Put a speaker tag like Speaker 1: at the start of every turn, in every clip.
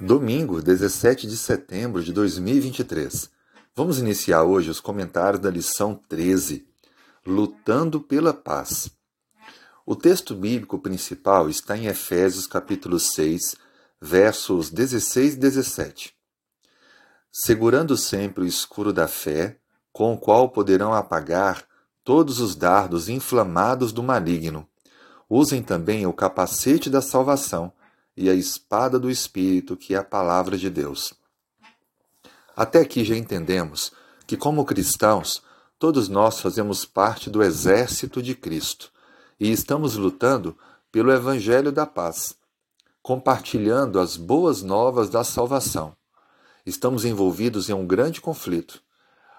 Speaker 1: Domingo, 17 de setembro de 2023. Vamos iniciar hoje os comentários da lição 13, Lutando pela Paz. O texto bíblico principal está em Efésios capítulo 6, versos 16 e 17. Segurando sempre o escuro da fé, com o qual poderão apagar todos os dardos inflamados do maligno. Usem também o capacete da salvação e a espada do Espírito, que é a palavra de Deus. Até aqui já entendemos que, como cristãos, todos nós fazemos parte do exército de Cristo e estamos lutando pelo Evangelho da Paz, compartilhando as boas novas da salvação. Estamos envolvidos em um grande conflito,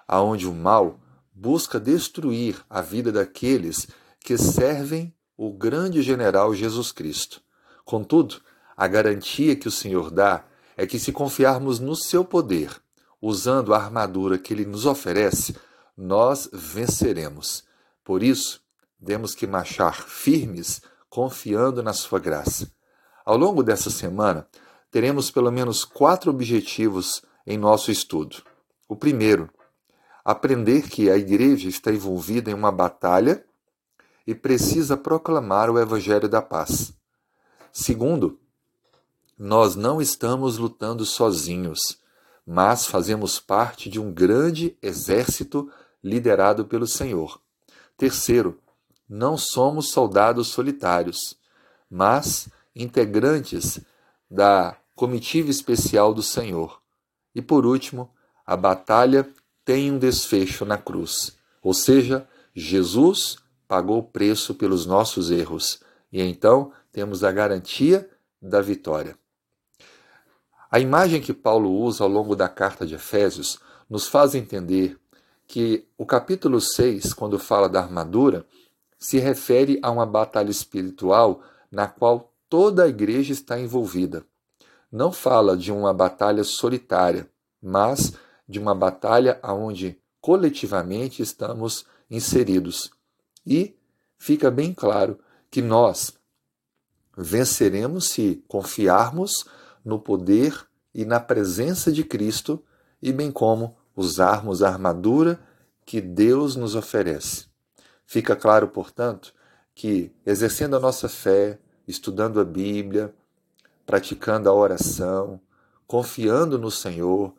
Speaker 1: aonde o mal busca destruir a vida daqueles que servem o grande general Jesus Cristo. Contudo, a garantia que o Senhor dá é que, se confiarmos no seu poder, usando a armadura que ele nos oferece, nós venceremos. Por isso, temos que marchar firmes, confiando na sua graça. Ao longo dessa semana, teremos pelo menos quatro objetivos em nosso estudo. O primeiro, aprender que a igreja está envolvida em uma batalha e precisa proclamar o evangelho da paz. Segundo, nós não estamos lutando sozinhos, mas fazemos parte de um grande exército liderado pelo Senhor. Terceiro, não somos soldados solitários, mas integrantes da comitiva especial do Senhor. E por último, a batalha tem um desfecho na cruz, ou seja, Jesus pagou o preço pelos nossos erros e então temos a garantia da vitória. A imagem que Paulo usa ao longo da carta de Efésios nos faz entender que o capítulo 6, quando fala da armadura, se refere a uma batalha espiritual na qual toda a igreja está envolvida. Não fala de uma batalha solitária, mas de uma batalha onde coletivamente estamos inseridos. E fica bem claro que nós venceremos se confiarmos no poder e na presença de Cristo, e bem como usarmos a armadura que Deus nos oferece. Fica claro, portanto, que exercendo a nossa fé, estudando a Bíblia, praticando a oração, confiando no Senhor,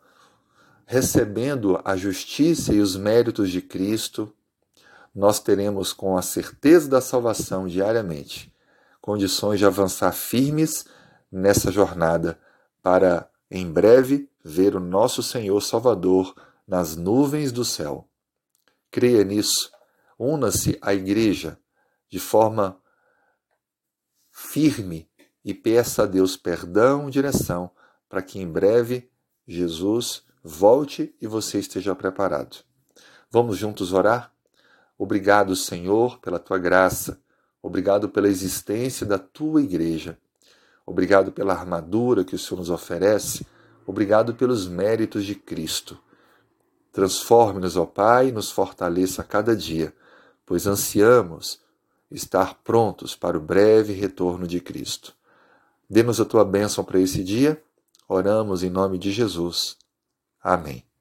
Speaker 1: recebendo a justiça e os méritos de Cristo, nós teremos com a certeza da salvação diariamente condições de avançar firmes nessa jornada para em breve ver o nosso Senhor Salvador nas nuvens do céu. Creia nisso, una-se à Igreja de forma firme e peça a Deus perdão e direção para que em breve Jesus volte e você esteja preparado. Vamos juntos orar? Obrigado, Senhor, pela tua graça. Obrigado pela existência da tua igreja. Obrigado pela armadura que o Senhor nos oferece. Obrigado pelos méritos de Cristo. Transforme-nos, ó Pai, e nos fortaleça a cada dia, pois ansiamos estar prontos para o breve retorno de Cristo. Dê-nos a tua bênção para esse dia. Oramos em nome de Jesus. Amém.